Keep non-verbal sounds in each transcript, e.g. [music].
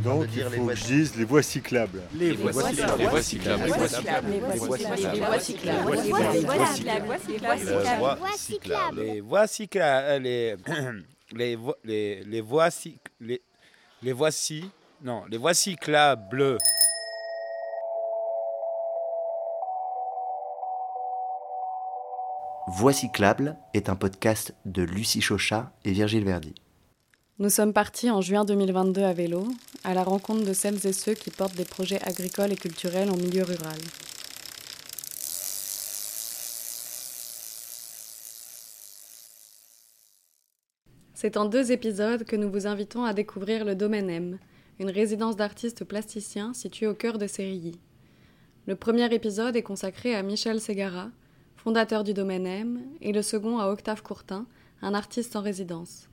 en train Donc de il dire les faut voies que je dise les voies cyclables. Les voies cyclables. Les voies cyclables. Les voies cyclables. Les voies Les voies cyclables. cyclables. Les voies cyclables. Les voies cyclables. Les les vo- les les voies cyc- les les voici non les voies cyclables. Voix cyclable est un podcast de Lucie Chauchat et Virgile Verdi. Nous sommes partis en juin 2022 à vélo, à la rencontre de celles et ceux qui portent des projets agricoles et culturels en milieu rural. C'est en deux épisodes que nous vous invitons à découvrir le Domaine M, une résidence d'artistes plasticiens située au cœur de Sérilly. Le premier épisode est consacré à Michel Ségara, fondateur du Domaine M, et le second à Octave Courtin, un artiste en résidence.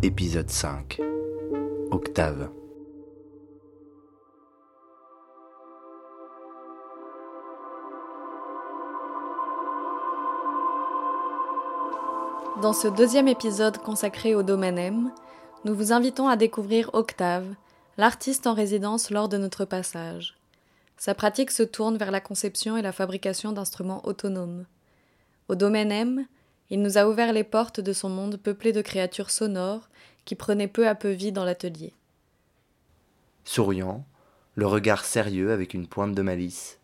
Épisode 5. Octave. Dans ce deuxième épisode consacré au domaine M, nous vous invitons à découvrir Octave, l'artiste en résidence lors de notre passage. Sa pratique se tourne vers la conception et la fabrication d'instruments autonomes. Au domaine M, il nous a ouvert les portes de son monde peuplé de créatures sonores qui prenaient peu à peu vie dans l'atelier. Souriant, le regard sérieux avec une pointe de malice,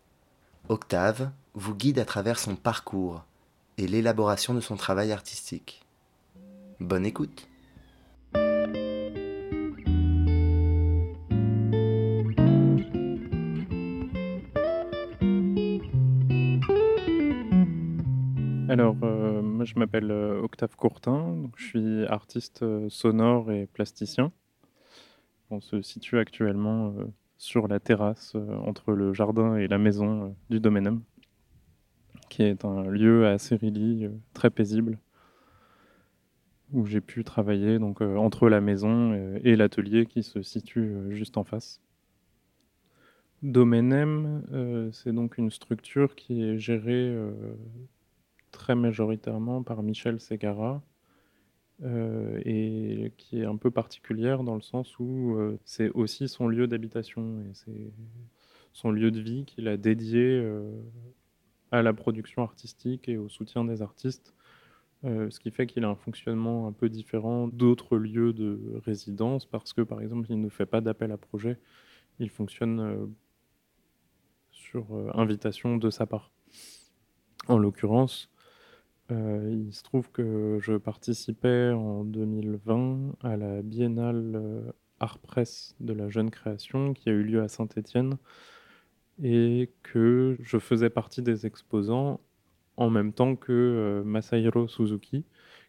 Octave vous guide à travers son parcours et l'élaboration de son travail artistique. Bonne écoute. Alors, euh, je m'appelle euh, Octave Courtin, je suis artiste euh, sonore et plasticien. On se situe actuellement euh, sur la terrasse entre le jardin et la maison du Domaine M, qui est un lieu à Sérilly très paisible, où j'ai pu travailler donc, entre la maison et l'atelier qui se situe juste en face. Domaine M, euh, c'est donc une structure qui est gérée très majoritairement par Michel Ségara euh, et qui est un peu particulière dans le sens où euh, c'est aussi son lieu d'habitation et c'est son lieu de vie qu'il a dédié euh, à la production artistique et au soutien des artistes, ce qui fait qu'il a un fonctionnement un peu différent d'autres lieux de résidence parce que par exemple il ne fait pas d'appel à projet, il fonctionne sur invitation de sa part. En l'occurrence, euh, il se trouve que je participais en 2020 à la biennale euh, Art Press de la jeune création qui a eu lieu à Saint-Étienne et que je faisais partie des exposants en même temps que euh, Masahiro Suzuki,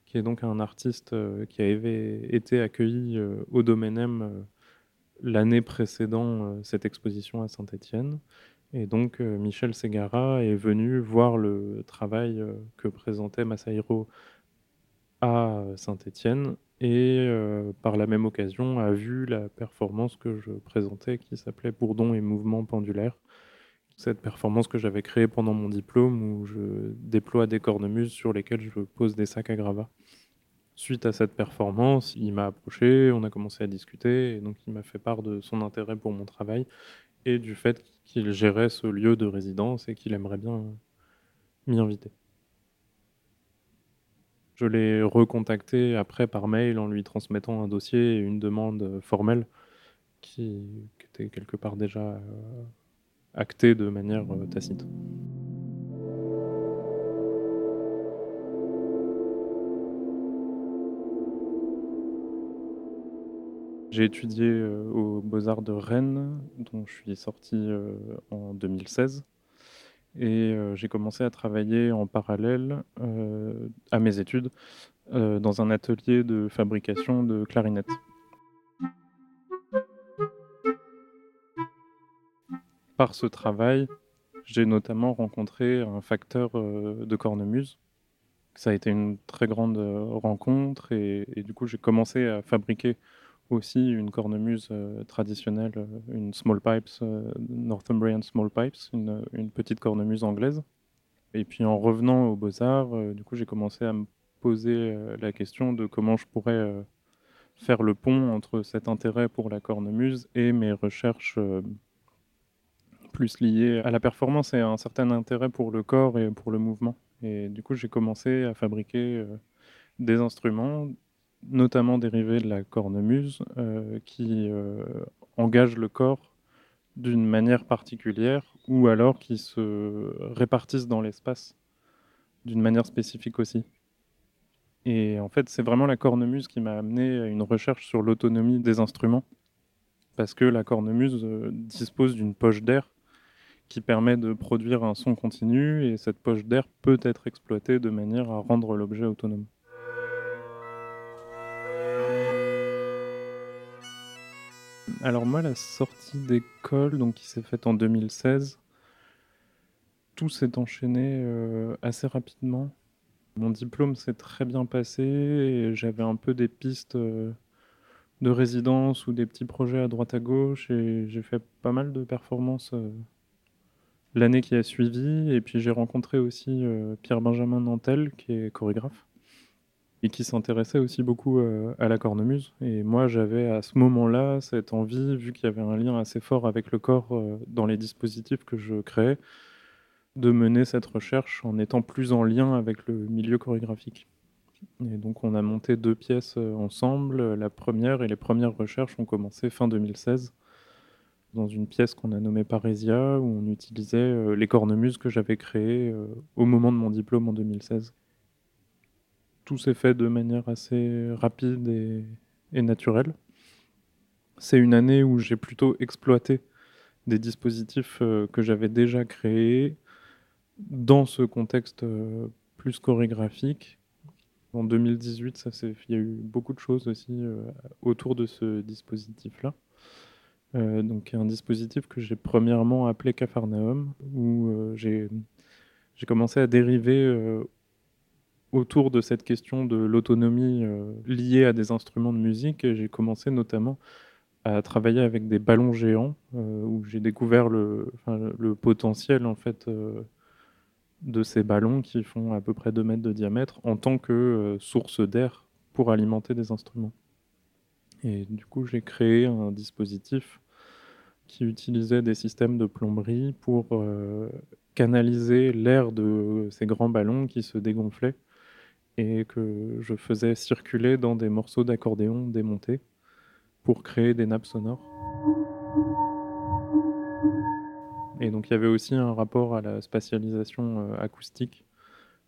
qui est donc un artiste qui avait été accueilli au Domaine l'année précédant cette exposition à Saint-Étienne. Et donc euh, Michel Ségara est venu voir le travail euh, que présentait Masahiro à Saint-Étienne et euh, par la même occasion a vu la performance que je présentais qui s'appelait Bourdon et mouvement pendulaire. Cette performance que j'avais créée pendant mon diplôme où je déploie des cornemuses sur lesquelles je pose des sacs à gravats. Suite à cette performance, il m'a approché, on a commencé à discuter et donc il m'a fait part de son intérêt pour mon travail et du fait qu'il gérait ce lieu de résidence et qu'il aimerait bien m'y inviter. Je l'ai recontacté après par mail en lui transmettant un dossier et une demande formelle qui, était quelque part déjà euh, actée de manière euh, tacite. J'ai étudié euh, aux Beaux-Arts de Rennes, dont je suis sorti euh, en 2016. Et euh, j'ai commencé à travailler en parallèle euh, à mes études dans un atelier de fabrication de clarinettes. Par ce travail, j'ai notamment rencontré un facteur de cornemuse. Ça a été une très grande rencontre et du coup j'ai commencé à fabriquer aussi une cornemuse euh, traditionnelle, euh, une small pipes, euh, Northumbrian small pipes, une, petite cornemuse anglaise. Et puis en revenant aux beaux-arts, du coup j'ai commencé à me poser la question de comment je pourrais faire le pont entre cet intérêt pour la cornemuse et mes recherches plus liées à la performance et un certain intérêt pour le corps et pour le mouvement. Et du coup, j'ai commencé à fabriquer des instruments, notamment dérivés de la cornemuse, euh, qui euh, engagent le corps d'une manière particulière ou alors qui se répartissent dans l'espace d'une manière spécifique aussi. Et en fait, c'est vraiment la cornemuse qui m'a amené à une recherche sur l'autonomie des instruments, parce que la cornemuse dispose d'une poche d'air qui permet de produire un son continu et cette poche d'air peut être exploitée de manière à rendre l'objet autonome. Alors moi, la sortie d'école, donc qui s'est faite en 2016, tout s'est enchaîné euh, assez rapidement. Mon diplôme s'est très bien passé et j'avais un peu des pistes euh, de résidence ou des petits projets à droite à gauche et j'ai fait pas mal de performances euh, l'année qui a suivi. Et puis j'ai rencontré aussi euh, Pierre-Benjamin Nantel, qui est chorégraphe, et qui s'intéressait aussi beaucoup euh, à la cornemuse. Et moi, j'avais à ce moment-là cette envie, vu qu'il y avait un lien assez fort avec le corps euh, dans les dispositifs que je créais, de mener cette recherche en étant plus en lien avec le milieu chorégraphique. Et donc on a monté deux pièces ensemble. La première et les premières recherches ont commencé fin 2016 dans une pièce qu'on a nommée Parésia, où on utilisait euh, les cornemuses que j'avais créées euh, au moment de mon diplôme en 2016. Tout s'est fait de manière assez rapide et, naturelle. C'est une année où j'ai plutôt exploité des dispositifs euh, que j'avais déjà créés dans ce contexte plus chorégraphique. En 2018, ça il y a eu beaucoup de choses aussi autour de ce dispositif-là. Euh, donc un dispositif que j'ai premièrement appelé Capharnaüm, où euh, j'ai commencé à dériver euh, autour de cette question de l'autonomie liée à des instruments de musique. J'ai commencé notamment à travailler avec des ballons géants, où j'ai découvert le, potentiel en fait de ces ballons qui font à peu près 2 mètres de diamètre en tant que source d'air pour alimenter des instruments. Et du coup, j'ai créé un dispositif qui utilisait des systèmes de plomberie pour euh, canaliser l'air de ces grands ballons qui se dégonflaient et que je faisais circuler dans des morceaux d'accordéon démontés pour créer des nappes sonores. Et donc il y avait aussi un rapport à la spatialisation euh, acoustique,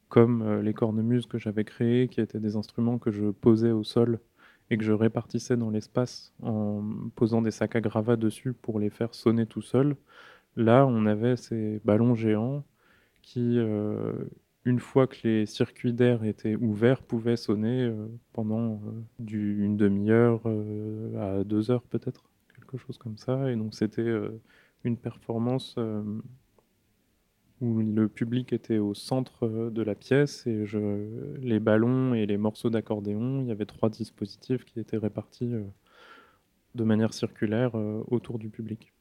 comme euh, les cornemuses que j'avais créées, qui étaient des instruments que je posais au sol et que je répartissais dans l'espace en posant des sacs à gravats dessus pour les faire sonner tout seuls. Là, on avait ces ballons géants qui, euh, une fois que les circuits d'air étaient ouverts, pouvaient sonner euh, pendant euh, une demi-heure à deux heures peut-être, quelque chose comme ça. Et donc c'était une performance où le public était au centre euh, de la pièce et les ballons et les morceaux d'accordéon, il y avait trois dispositifs qui étaient répartis euh, de manière circulaire euh, autour du public.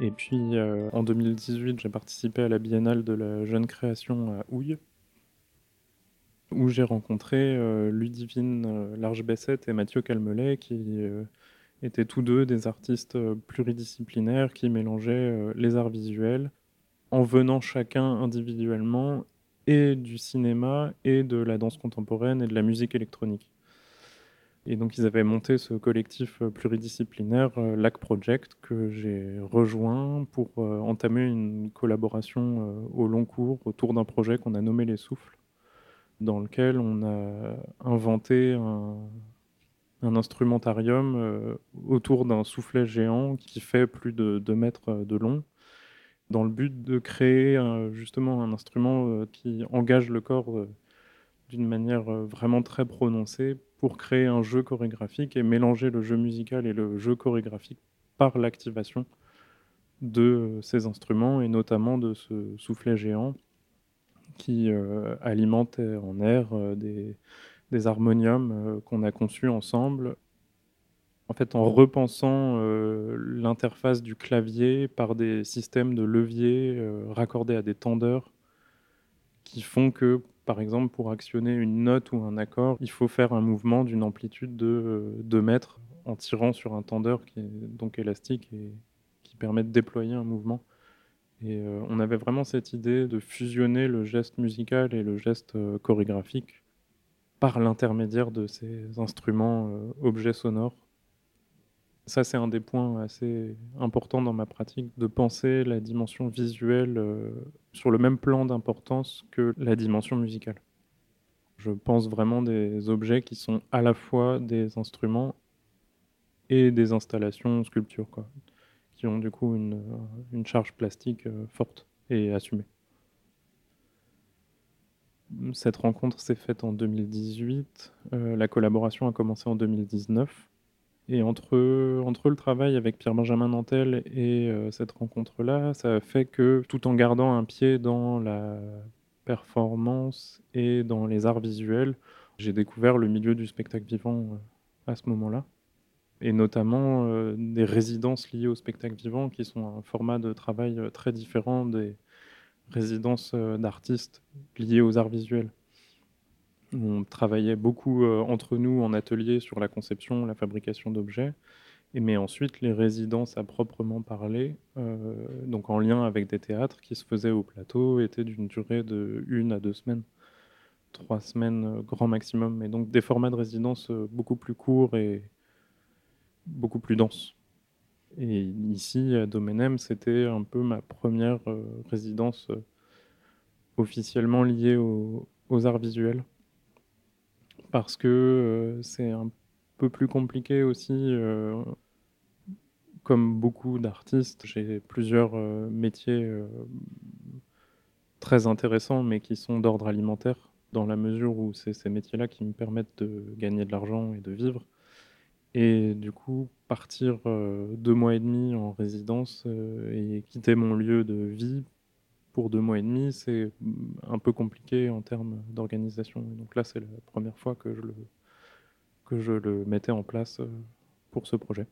Et puis en 2018, j'ai participé à la biennale de la jeune création à Houille, où j'ai rencontré euh, Ludivine euh, Large-Bessette et Mathieu Calmelet, qui euh, étaient tous deux des artistes pluridisciplinaires qui mélangeaient les arts visuels en venant chacun individuellement et du cinéma et de la danse contemporaine et de la musique électronique. Et donc ils avaient monté ce collectif pluridisciplinaire LAC Project que j'ai rejoint pour entamer une collaboration au long cours autour d'un projet qu'on a nommé Les Souffles dans lequel on a inventé un, instrumentarium euh, autour d'un soufflet géant qui fait plus de 2 mètres de long, dans le but de créer justement un instrument euh, qui engage le corps euh, d'une manière vraiment très prononcée pour créer un jeu chorégraphique et mélanger le jeu musical et le jeu chorégraphique par l'activation de ces instruments et notamment de ce soufflet géant qui euh, alimentait en air euh, des, harmoniums qu'on a conçus ensemble. En fait, en repensant euh, l'interface du clavier par des systèmes de levier euh, raccordés à des tendeurs qui font que, par exemple, pour actionner une note ou un accord, il faut faire un mouvement d'une amplitude de 2 euh, mètres en tirant sur un tendeur qui est donc élastique et qui permet de déployer un mouvement. Et on avait vraiment cette idée de fusionner le geste musical et le geste chorégraphique par l'intermédiaire de ces instruments objets sonores ça, c'est un des points assez importants dans ma pratique, de penser la dimension visuelle euh, sur le même plan d'importance que la dimension musicale. Je pense vraiment des objets qui sont à la fois des instruments et des installations sculptures, qui ont du coup une, une charge plastique euh, forte et assumée. Cette rencontre s'est faite en 2018, euh, la collaboration a commencé en 2019. Et entre, entre le travail avec Pierre-Benjamin Nantel et euh, cette rencontre-là, ça a fait que tout en gardant un pied dans la performance et dans les arts visuels, j'ai découvert le milieu du spectacle vivant euh, à ce moment-là. Et notamment euh, des résidences liées au spectacle vivant qui sont un format de travail très différent des résidences d'artistes liées aux arts visuels. On travaillait beaucoup euh, entre nous en atelier sur la conception, la fabrication d'objets. Mais ensuite, les résidences à proprement parler, euh, donc en lien avec des théâtres qui se faisaient au plateau, étaient d'une durée de une à deux semaines, trois semaines euh, grand maximum. Mais donc des formats de résidence beaucoup plus courts et beaucoup plus denses. Et ici, à Domenem, c'était un peu ma première résidence officiellement liée aux arts visuels parce que euh, c'est un peu plus compliqué aussi. Euh, comme beaucoup d'artistes, j'ai plusieurs euh, métiers très intéressants, mais qui sont d'ordre alimentaire, dans la mesure où c'est ces métiers-là qui me permettent de gagner de l'argent et de vivre. Et du coup, partir deux mois et demi en résidence et quitter mon lieu de vie pour deux mois et demi, c'est un peu compliqué en termes d'organisation. Donc là, c'est la première fois que je, le, que je le mettais en place euh, pour ce projet.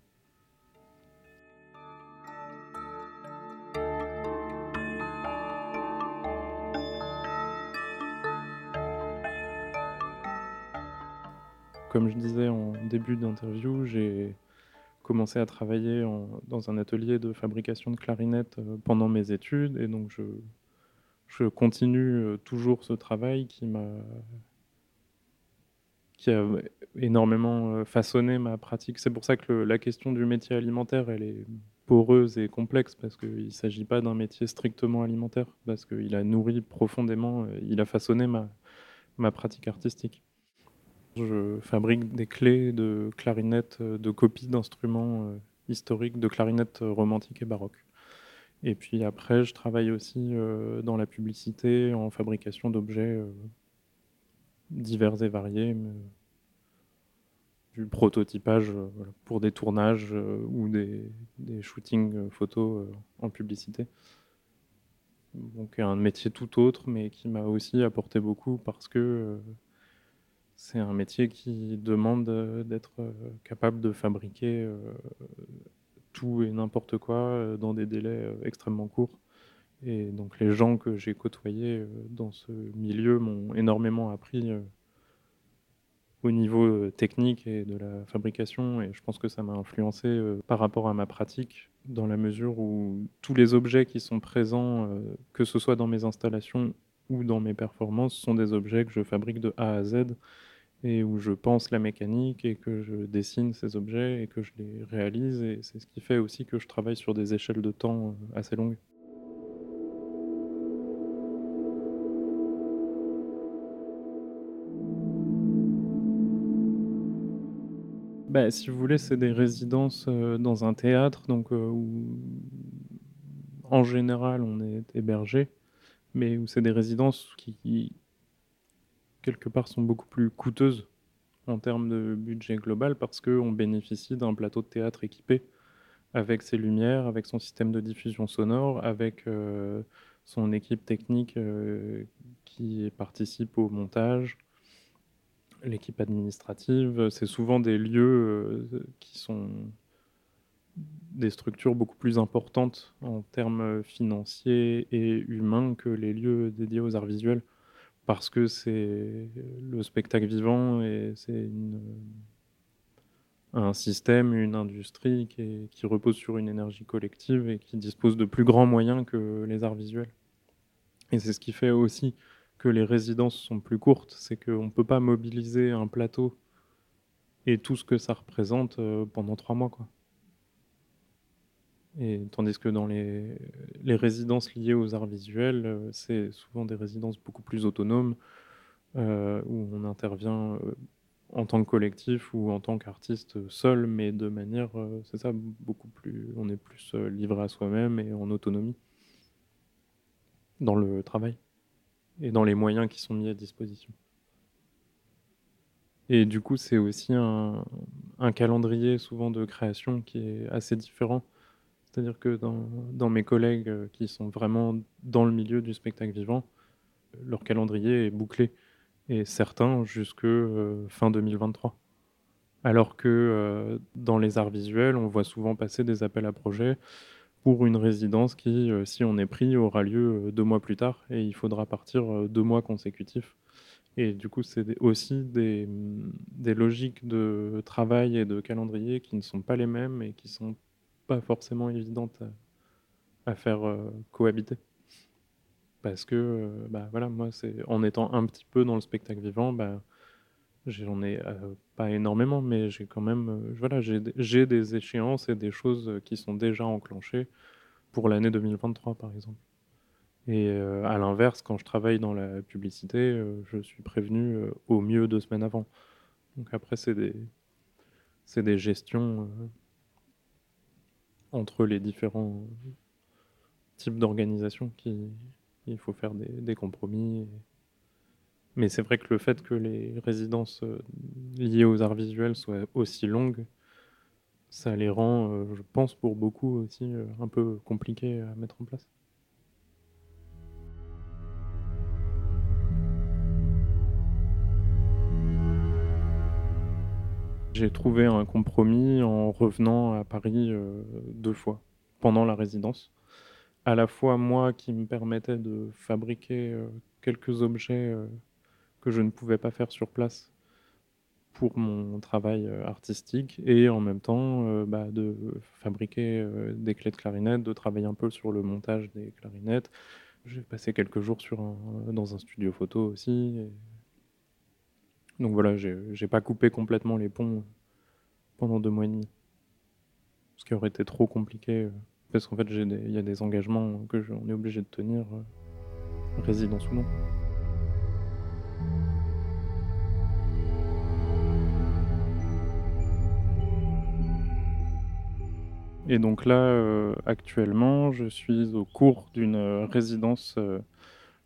Comme je disais en début d'interview, j'ai commencé à travailler dans un atelier de fabrication de clarinettes euh, pendant mes études et donc je, je continue euh, toujours ce travail qui m'a qui a énormément euh, façonné ma pratique. C'est pour ça que la question du métier alimentaire, elle est poreuse et complexe parce qu'il ne s'agit pas d'un métier strictement alimentaire, parce qu'il a nourri profondément, il a façonné ma, ma pratique artistique. Je fabrique des clés de clarinettes, euh, de copies d'instruments euh, historiques, de clarinettes euh, romantiques et baroques. Et puis après, je travaille aussi dans la publicité, en fabrication d'objets divers et variés, du prototypage pour des tournages ou des, des shootings photos en publicité. Donc un métier tout autre, mais qui m'a aussi apporté beaucoup parce que c'est un métier qui demande euh, d'être euh, capable de fabriquer euh, tout et n'importe quoi dans des délais extrêmement courts. Et donc les gens que j'ai côtoyés dans ce milieu m'ont énormément appris au niveau technique et de la fabrication et je pense que ça m'a influencé par rapport à ma pratique dans la mesure où tous les objets qui sont présents, que ce soit dans mes installations ou dans mes performances, sont des objets que je fabrique de A à Z et où je pense la mécanique et que je dessine ces objets et que je les réalise. Et c'est ce qui fait aussi que je travaille sur des échelles de temps euh, assez longues. Bah, si vous voulez, c'est des résidences euh, dans un théâtre, donc euh, où en général on est hébergé, mais où c'est des résidences qui quelque part, sont beaucoup plus coûteuses en termes de budget global parce qu'on bénéficie d'un plateau de théâtre équipé avec ses lumières, avec son système de diffusion sonore, avec euh, son équipe technique euh, qui participe au montage, l'équipe administrative. C'est souvent des lieux qui sont des structures beaucoup plus importantes en termes financiers et humains que les lieux dédiés aux arts visuels, parce que c'est le spectacle vivant et c'est un système, une industrie qui, repose sur une énergie collective et qui dispose de plus grands moyens que les arts visuels. Et c'est ce qui fait aussi que les résidences sont plus courtes, c'est qu'on ne peut pas mobiliser un plateau et tout ce que ça représente euh, pendant trois mois. Quoi. Et tandis que dans les, résidences liées aux arts visuels, euh, c'est souvent des résidences beaucoup plus autonomes, euh, où on intervient euh, en tant que collectif ou en tant qu'artiste seul, mais de manière, c'est ça, beaucoup plus, on est plus livré à soi-même et en autonomie dans le travail et dans les moyens qui sont mis à disposition. Et du coup, c'est aussi un calendrier souvent de création qui est assez différent c'est-à-dire que dans, mes collègues euh, qui sont vraiment dans le milieu du spectacle vivant, leur calendrier est bouclé, et certains jusque euh, fin 2023. Alors que euh, dans les arts visuels, on voit souvent passer des appels à projets pour une résidence qui, si on est pris, aura lieu deux mois plus tard, et il faudra partir deux mois consécutifs. Et du coup, c'est aussi des, logiques de travail et de calendrier qui ne sont pas les mêmes et qui sont pas forcément évidente à, faire euh, cohabiter. Parce que, euh, bah, voilà, moi, c'est en étant un petit peu dans le spectacle vivant, bah, j'en ai euh, pas énormément, mais j'ai quand même, voilà, j'ai des échéances et des choses qui sont déjà enclenchées pour l'année 2023, par exemple. Et à l'inverse, quand je travaille dans la publicité, je suis prévenu au mieux deux semaines avant. Donc après, c'est des, des gestions entre les différents types d'organisations qu'il faut faire des, compromis. Mais c'est vrai que le fait que les résidences euh, liées aux arts visuels soient aussi longues, ça les rend, euh, je pense pour beaucoup aussi, euh, un peu compliquées à mettre en place. J'ai trouvé un compromis en revenant à Paris euh, deux fois pendant la résidence. À la fois moi qui me permettait de fabriquer euh, quelques objets euh, que je ne pouvais pas faire sur place pour mon travail artistique et en même temps bah, de fabriquer des clés de clarinette, de travailler un peu sur le montage des clarinettes. J'ai passé quelques jours dans un studio photo aussi. Donc voilà, j'ai pas coupé complètement les ponts pendant deux mois et demi. Ce qui aurait été trop compliqué, euh, parce qu'en fait, il y a des engagements que on est obligé de tenir, euh, résidence ou non. Et donc là, euh, actuellement, je suis au cours d'une résidence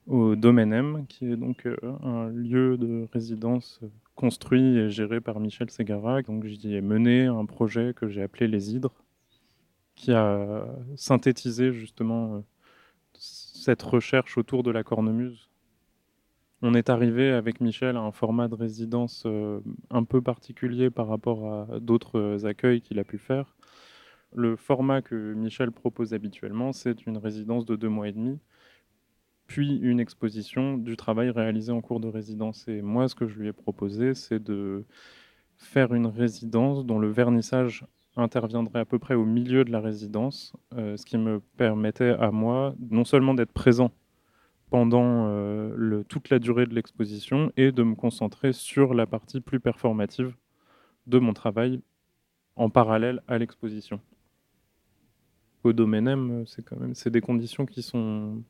au Domaine M, qui est donc un lieu de résidence construit et géré par Michel Segara. Donc j'y ai mené un projet que j'ai appelé Les Hydres, qui a synthétisé justement euh, cette recherche autour de la cornemuse. On est arrivé avec Michel à un format de résidence euh, un peu particulier par rapport à d'autres accueils qu'il a pu faire. Le format que Michel propose habituellement, c'est une résidence de deux mois et demi puis une exposition du travail réalisé en cours de résidence. Et moi, ce que je lui ai proposé, c'est de faire une résidence dont le vernissage interviendrait à peu près au milieu de la résidence, euh, ce qui me permettait à moi non seulement d'être présent pendant euh, toute la durée de l'exposition et de me concentrer sur la partie plus performative de mon travail en parallèle à l'exposition. Au domaine c'est quand même c'est des conditions qui sont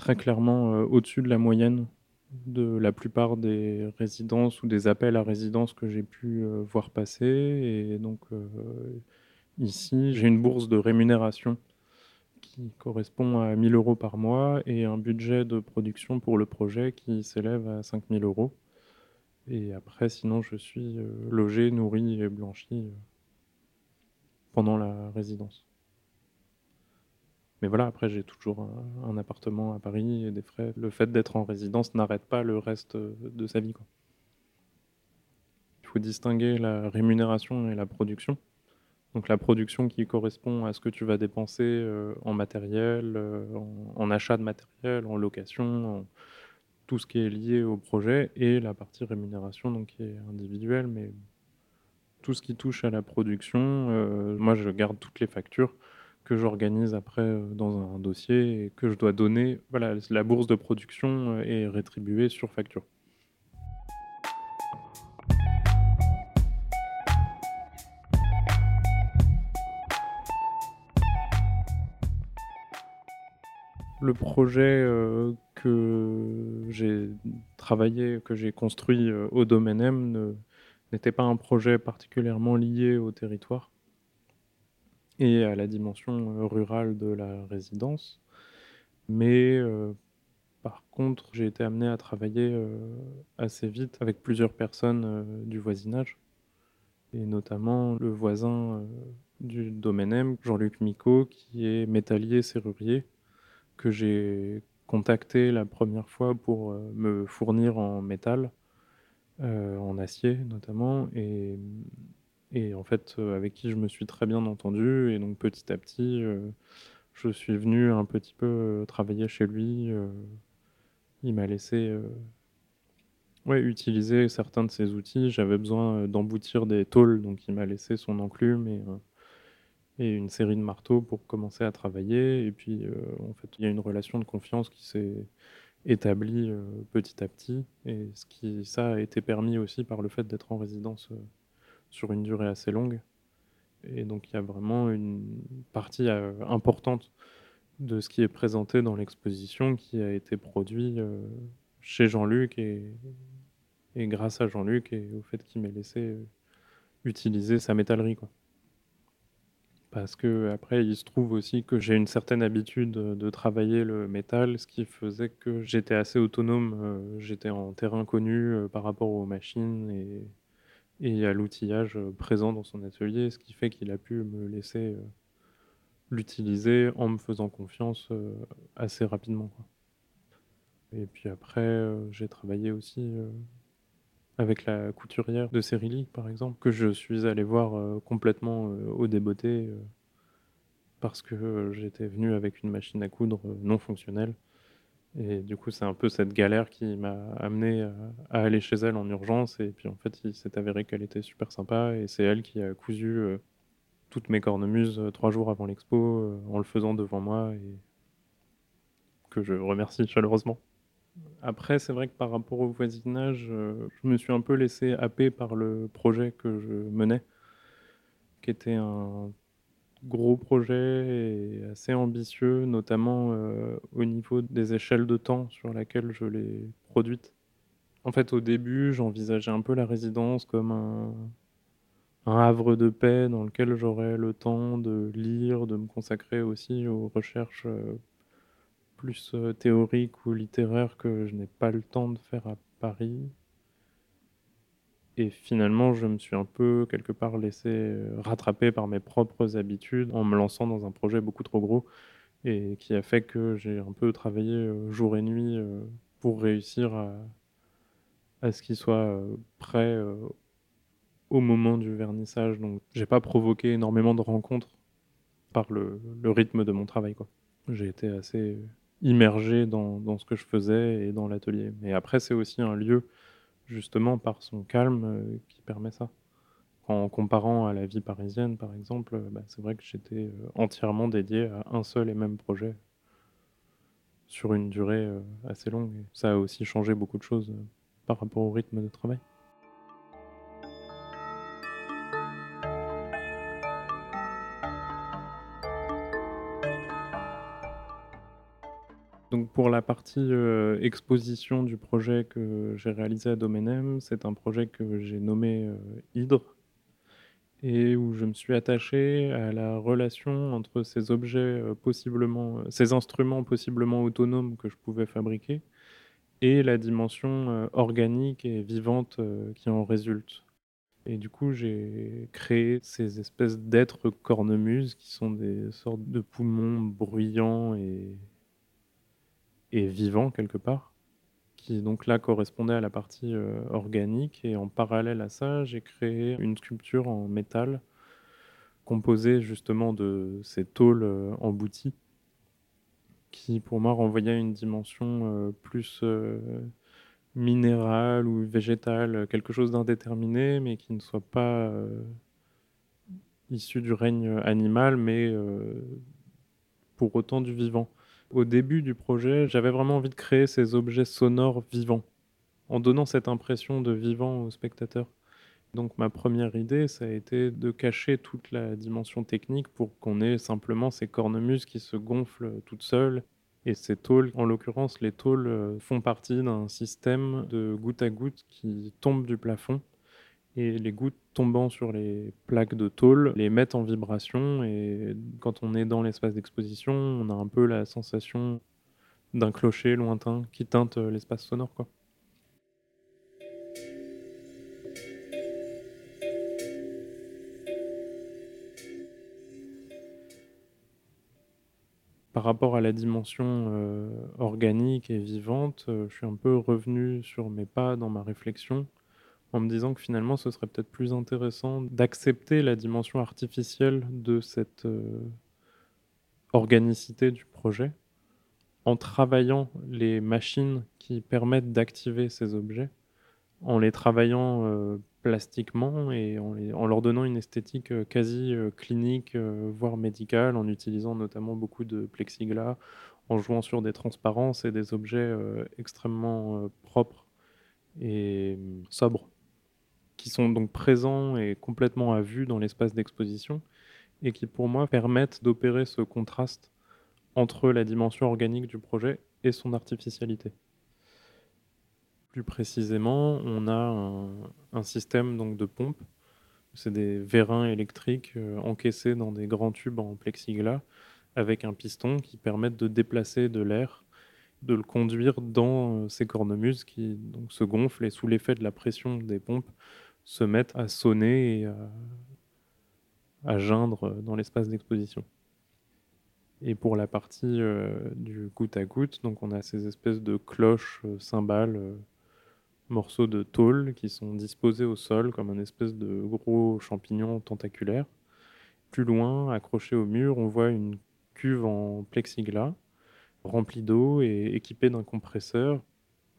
très clairement euh, au-dessus de la moyenne de la plupart des résidences ou des appels à résidence que j'ai pu euh, voir passer. Et donc euh, ici, j'ai une bourse de rémunération qui correspond à 1000 euros par mois et un budget de production pour le projet qui s'élève à 5000 euros. Et après, sinon, je suis logé, nourri et blanchi pendant la résidence. Mais voilà, après, j'ai toujours un, appartement à Paris et des frais. Le fait d'être en résidence n'arrête pas le reste de sa vie. Quoi. faut distinguer la rémunération et la production. Donc la production qui correspond à ce que tu vas dépenser euh, en matériel, euh, en, achat de matériel, en location, tout ce qui est lié au projet, et la partie rémunération, donc qui est individuelle, mais tout ce qui touche à la production, euh, moi je garde toutes les factures que j'organise après dans un dossier et que je dois donner. Voilà, la bourse de production est rétribuée sur facture. Le projet euh, que j'ai travaillé, que j'ai construit euh, au domaine M n'était pas un projet particulièrement lié au territoire et à la dimension euh, rurale de la résidence. Mais par contre, j'ai été amené à travailler assez vite avec plusieurs personnes du voisinage, et notamment le voisin du domaine M, Jean-Luc Micot, qui est métallier serrurier que j'ai contacté la première fois pour euh, me fournir en métal, euh, en acier notamment, et, et en fait euh, avec qui je me suis très bien entendu, et donc petit à petit je suis venu un petit peu travailler chez lui. il m'a laissé ouais, utiliser certains de ses outils. J'avais besoin d'emboutir des tôles, donc il m'a laissé son enclume et une série de marteaux pour commencer à travailler. Et puis, euh, en fait, il y a une relation de confiance qui s'est établie euh, petit à petit. Et ce qui, ça a été permis aussi par le fait d'être en résidence euh, sur une durée assez longue. Et donc, il y a vraiment une partie importante de ce qui est présenté dans l'exposition qui a été produit chez Jean-Luc et, grâce à Jean-Luc et au fait qu'il m'ait laissé utiliser sa métallerie. Quoi. Parce que après, il se trouve aussi que j'ai une certaine habitude de travailler le métal, ce qui faisait que j'étais assez autonome. Euh, j'étais en terrain connu euh, par rapport aux machines et, et à l'outillage euh, présent dans son atelier, ce qui fait qu'il a pu me laisser l'utiliser en me faisant confiance assez rapidement. Et puis après, j'ai travaillé aussi avec la couturière de Cérilly, par exemple, que je suis allé voir euh, complètement euh, au débeauté euh, parce que j'étais venu avec une machine à coudre non fonctionnelle. Et du coup, c'est un peu cette galère qui m'a amené à, aller chez elle en urgence. Et puis en fait, il s'est avéré qu'elle était super sympa et c'est elle qui a cousu toutes mes cornemuses trois jours avant l'expo en le faisant devant moi et que je remercie chaleureusement. Après, c'est vrai que par rapport au voisinage, euh, je me suis un peu laissé happer par le projet que je menais, qui était un gros projet et assez ambitieux, notamment euh, au niveau des échelles de temps sur lesquelles je l'ai produite. En fait, au début, j'envisageais un peu la résidence comme un, havre de paix dans lequel j'aurais le temps de lire, de me consacrer aussi aux recherches euh, plus euh, théorique ou littéraire que je n'ai pas le temps de faire à Paris. Et finalement, je me suis un peu, quelque part, laissé euh, rattraper par mes propres habitudes en me lançant dans un projet beaucoup trop gros et qui a fait que j'ai un peu travaillé euh, jour et nuit pour réussir à, ce qu'il soit prêt au moment du vernissage. Donc, j'ai pas provoqué énormément de rencontres par le, le rythme de mon travail. J'ai été assez immergé dans, dans, ce que je faisais et dans l'atelier. Mais après, c'est aussi un lieu, justement, par son calme, euh, qui permet ça. En comparant à la vie parisienne, par exemple, euh, bah, c'est vrai que j'étais euh, entièrement dédié à un seul et même projet sur une durée assez longue. ça a aussi changé beaucoup de choses par rapport au rythme de travail. Pour la partie euh, exposition du projet que j'ai réalisé à Domenem, c'est un projet que j'ai nommé euh, Hydre et où je me suis attaché à la relation entre ces objets euh, possiblement, ces instruments possiblement autonomes que je pouvais fabriquer et la dimension organique et vivante qui en résulte. Et du coup, j'ai créé ces espèces d'êtres cornemuses qui sont des sortes de poumons bruyants et et vivant quelque part, qui donc là correspondait à la partie euh, organique. Et en parallèle à ça, j'ai créé une sculpture en métal composée justement de ces tôles euh, embouties qui pour moi renvoyait une dimension euh, plus minérale ou végétale, quelque chose d'indéterminé, mais qui ne soit pas issu du règne animal, mais pour autant du vivant. Au début du projet, j'avais vraiment envie de créer ces objets sonores vivants, en donnant cette impression de vivant au spectateur. Donc ma première idée, ça a été de cacher toute la dimension technique pour qu'on ait simplement ces cornemuses qui se gonflent toutes seules. Et ces tôles, en l'occurrence, les tôles euh, font partie d'un système de goutte à goutte qui tombe du plafond et les gouttes tombant sur les plaques de tôle les mettent en vibration et quand on est dans l'espace d'exposition, on a un peu la sensation d'un clocher lointain qui teinte l'espace sonore. Par rapport à la dimension euh, organique et vivante, euh, je suis un peu revenu sur mes pas dans ma réflexion en me disant que finalement ce serait peut-être plus intéressant d'accepter la dimension artificielle de cette euh, organicité du projet en travaillant les machines qui permettent d'activer ces objets, en les travaillant euh, plastiquement et en, leur donnant une esthétique euh, quasi clinique, voire médicale, en utilisant notamment beaucoup de plexiglas, en jouant sur des transparences et des objets extrêmement propres et sobres qui sont donc présents et complètement à vue dans l'espace d'exposition, et qui pour moi permettent d'opérer ce contraste entre la dimension organique du projet et son artificialité. Plus précisément, on a un, système donc de pompe. C'est des vérins électriques euh, encaissés dans des grands tubes en plexiglas avec un piston qui permettent de déplacer de l'air, de le conduire dans euh, ces cornemuses qui donc, se gonflent et sous l'effet de la pression des pompes se mettent à sonner et à, geindre dans l'espace d'exposition. Et pour la partie euh, du goutte à goutte, donc on a ces espèces de cloches, euh, cymbales, euh, morceaux de tôle qui sont disposés au sol comme un espèce de gros champignon tentaculaire. Plus loin, accroché au mur, on voit une cuve en plexiglas remplie d'eau et équipée d'un compresseur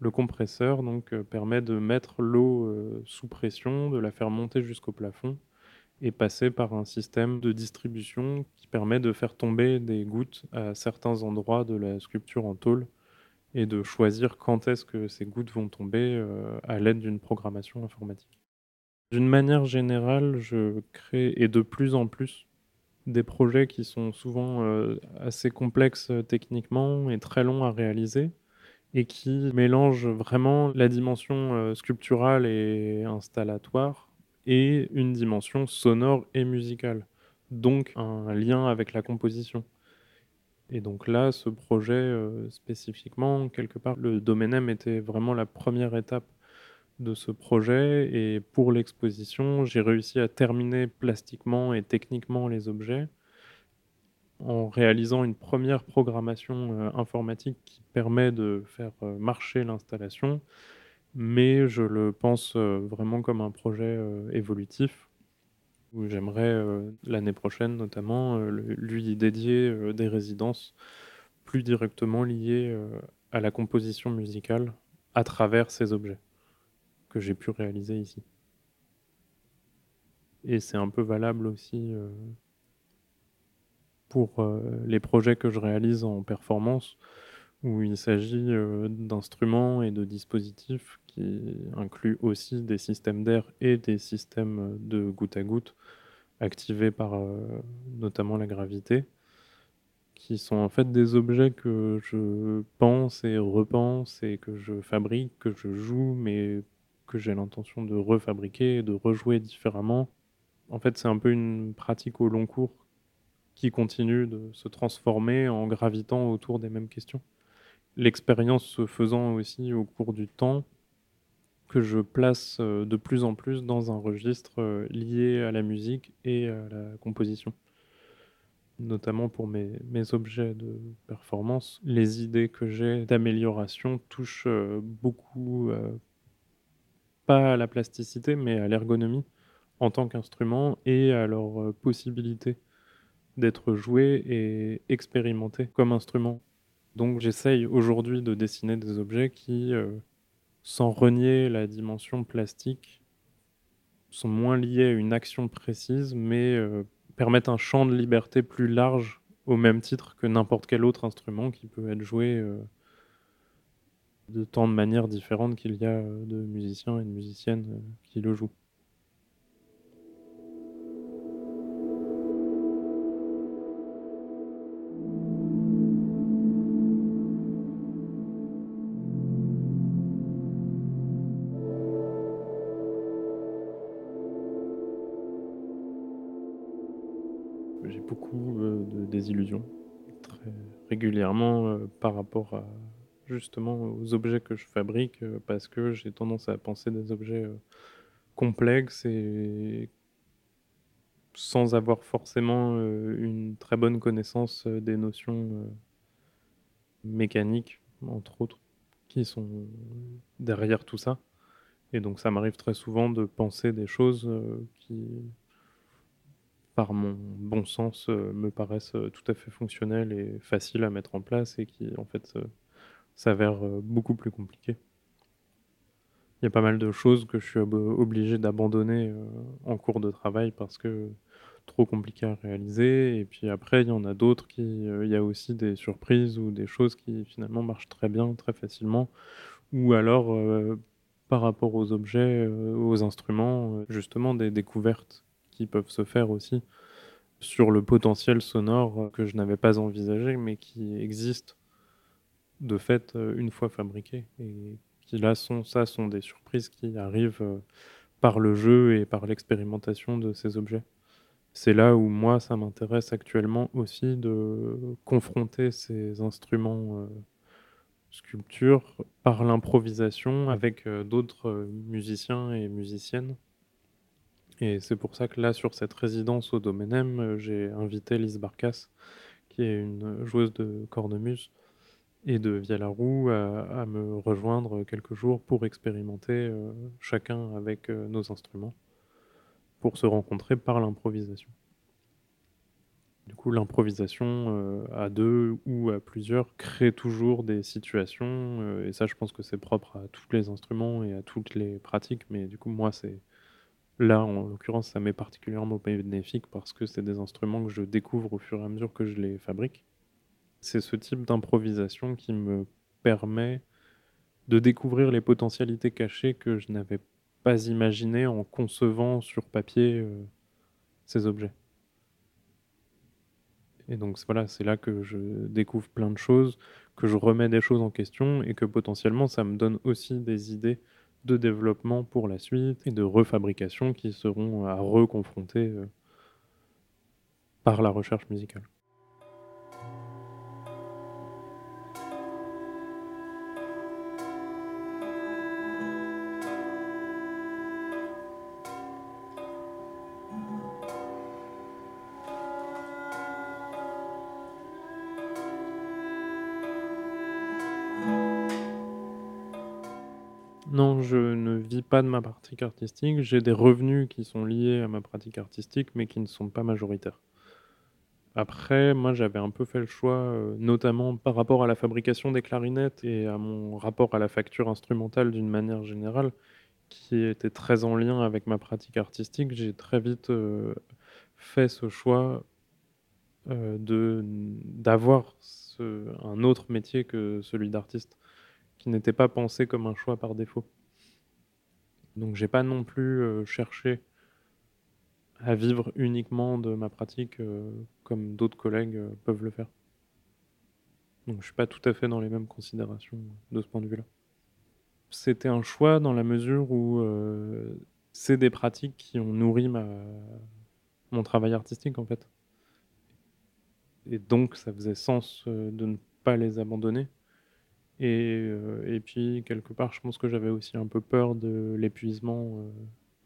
le compresseur donc, euh, permet de mettre l'eau euh, sous pression, de la faire monter jusqu'au plafond et passer par un système de distribution qui permet de faire tomber des gouttes à certains endroits de la sculpture en tôle et de choisir quand est-ce que ces gouttes vont tomber euh, à l'aide d'une programmation informatique. D'une manière générale, je crée et de plus en plus des projets qui sont souvent assez complexes techniquement et très longs à réaliser, et qui mélange vraiment la dimension euh, sculpturale et installatoire et une dimension sonore et musicale, donc un lien avec la composition. Et donc là, ce projet euh, spécifiquement, quelque part, le domaine M était vraiment la première étape de ce projet. Et pour l'exposition, j'ai réussi à terminer plastiquement et techniquement les objets en réalisant une première programmation euh, informatique qui permet de faire euh, marcher l'installation, mais je le pense euh, vraiment comme un projet évolutif où j'aimerais l'année prochaine notamment lui dédier des résidences plus directement liées à la composition musicale à travers ces objets que j'ai pu réaliser ici. Et c'est un peu valable aussi pour euh, les projets que je réalise en performance, où il s'agit euh, d'instruments et de dispositifs qui incluent aussi des systèmes d'air et des systèmes de goutte à goutte activés par euh, notamment la gravité, qui sont en fait des objets que je pense et repense et que je fabrique, que je joue, mais que j'ai l'intention de refabriquer et de rejouer différemment. En fait, c'est un peu une pratique au long cours qui continue de se transformer en gravitant autour des mêmes questions. L'expérience se faisant aussi au cours du temps, que je place euh, de plus en plus dans un registre euh, lié à la musique et à la composition. notamment pour mes, objets de performance, les idées que j'ai d'amélioration touchent euh, beaucoup, pas à la plasticité, mais à l'ergonomie en tant qu'instrument et à leur euh, possibilité d'être joué et expérimenté comme instrument. Donc j'essaye aujourd'hui de dessiner des objets qui, sans renier la dimension plastique, sont moins liés à une action précise, mais permettent un champ de liberté plus large au même titre que n'importe quel autre instrument qui peut être joué euh, de tant de manières différentes qu'il y a euh, de musiciens et de musiciennes euh, qui le jouent. Illusions très régulièrement euh, par rapport à justement aux objets que je fabrique euh, parce que j'ai tendance à penser des objets euh, complexes et sans avoir forcément une très bonne connaissance des notions mécaniques, entre autres, qui sont derrière tout ça. Et donc ça m'arrive très souvent de penser des choses qui par mon bon sens, euh, me paraissent euh, tout à fait fonctionnels et faciles à mettre en place et qui, en fait, euh, s'avèrent beaucoup plus compliqués. Il y a pas mal de choses que je suis obligé d'abandonner en cours de travail parce que trop compliqué à réaliser. Et puis après, il y en a d'autres qui, il y a aussi des surprises ou des choses qui finalement marchent très bien, très facilement. Ou alors, par rapport aux objets, aux instruments, justement des découvertes peuvent se faire aussi sur le potentiel sonore que je n'avais pas envisagé, mais qui existe de fait euh, une fois fabriqué. Et qui là sont, ça sont des surprises qui arrivent euh, par le jeu et par l'expérimentation de ces objets. C'est là où moi, ça m'intéresse actuellement aussi de confronter ces instruments euh, sculptures par l'improvisation avec d'autres musiciens et musiciennes et c'est pour ça que là, sur cette résidence au Domaine M, euh, j'ai invité Lise Barcas, qui est une joueuse de cornemuse et de à, à me rejoindre quelques jours pour expérimenter euh, chacun avec euh, nos instruments, pour se rencontrer par l'improvisation. Du coup, l'improvisation à deux ou à plusieurs crée toujours des situations, et ça, je pense que c'est propre à tous les instruments et à toutes les pratiques, mais du coup, moi, c'est Là, en l'occurrence, ça m'est particulièrement bénéfique parce que c'est des instruments que je découvre au fur et à mesure que je les fabrique. C'est ce type d'improvisation qui me permet de découvrir les potentialités cachées que je n'avais pas imaginées en concevant sur papier euh, ces objets. Et donc voilà, c'est là que je découvre plein de choses, que je remets des choses en question et que potentiellement ça me donne aussi des idées de développement pour la suite et de refabrication qui seront à reconfronter euh, par la recherche musicale. Pas de ma pratique artistique. J'ai des revenus qui sont liés à ma pratique artistique, mais qui ne sont pas majoritaires. Après, moi, j'avais un peu fait le choix, euh, notamment par rapport à la fabrication des clarinettes et à mon rapport à la facture instrumentale d'une manière générale, qui était très en lien avec ma pratique artistique. J'ai très vite euh, fait ce choix euh, d'avoir un autre métier que celui d'artiste qui n'était pas pensé comme un choix par défaut. Donc j'ai pas non plus euh, cherché à vivre uniquement de ma pratique euh, comme d'autres collègues euh, peuvent le faire. Donc je suis pas tout à fait dans les mêmes considérations de ce point de vue-là. C'était un choix dans la mesure où c'est des pratiques qui ont nourri ma... mon travail artistique en fait. Et donc ça faisait sens de ne pas les abandonner. Euh, et, puis, quelque part, je pense que j'avais aussi un peu peur de l'épuisement euh,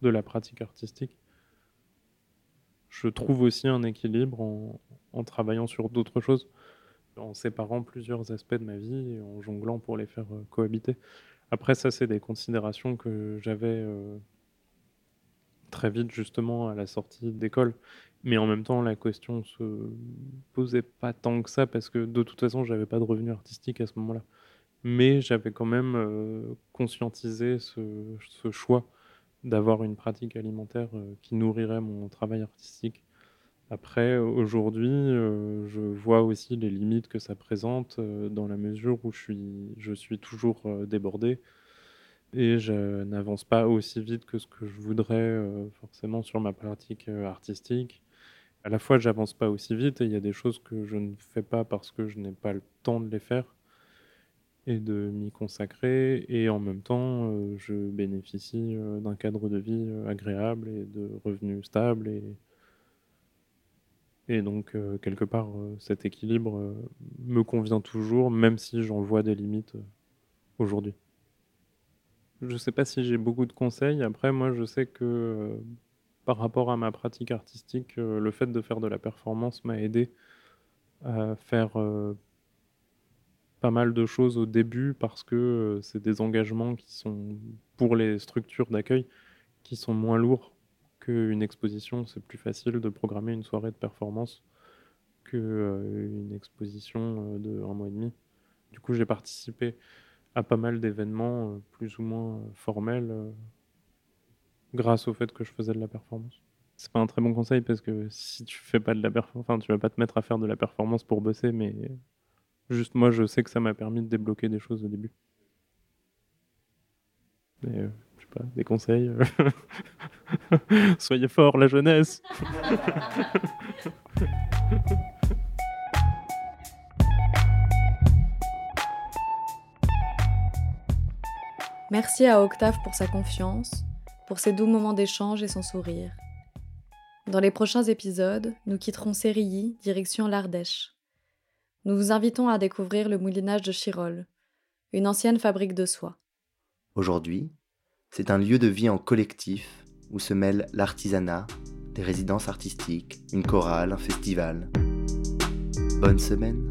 de la pratique artistique. je trouve aussi un équilibre en, travaillant sur d'autres choses, en séparant plusieurs aspects de ma vie et en jonglant pour les faire cohabiter. Après, ça, c'est des considérations que j'avais très vite, justement, à la sortie d'école. Mais en même temps, la question se posait pas tant que ça parce que de toute façon, j'avais pas de revenus artistiques à ce moment-là. Mais j'avais quand même conscientisé ce, choix d'avoir une pratique alimentaire qui nourrirait mon travail artistique. Après, aujourd'hui, je vois aussi les limites que ça présente dans la mesure où je suis, je suis toujours débordé et je n'avance pas aussi vite que ce que je voudrais forcément sur ma pratique artistique. À la fois, j'avance pas aussi vite et il y a des choses que je ne fais pas parce que je n'ai pas le temps de les faire et de m'y consacrer. Et en même temps, euh, je bénéficie euh, d'un cadre de vie euh, agréable et de revenus stables. Et, et donc, quelque part, cet équilibre me convient toujours, même si j'en vois des limites aujourd'hui. Je ne sais pas si j'ai beaucoup de conseils. Après, moi, je sais que par rapport à ma pratique artistique, le fait de faire de la performance m'a aidé à faire pas mal de choses au début parce que euh, c'est des engagements qui sont, pour les structures d'accueil, qui sont moins lourds qu'une exposition. C'est plus facile de programmer une soirée de performance qu'une euh, exposition euh, de un mois et demi. Du coup, j'ai participé à pas mal d'événements plus ou moins formels grâce au fait que je faisais de la performance. C'est pas un très bon conseil parce que si tu fais pas de la performance, enfin, tu vas pas te mettre à faire de la performance pour bosser, mais Juste moi, je sais que ça m'a permis de débloquer des choses au début. Mais, euh, je sais pas, des conseils. Euh. [laughs] Soyez forts, la jeunesse [laughs] Merci à Octave pour sa confiance, pour ses doux moments d'échange et son sourire. Dans les prochains épisodes, nous quitterons Sérilly, direction l'Ardèche nous vous invitons à découvrir le moulinage de Chirol, une ancienne fabrique de soie. Aujourd'hui, c'est un lieu de vie en collectif où se mêlent l'artisanat, des résidences artistiques, une chorale, un festival. Bonne semaine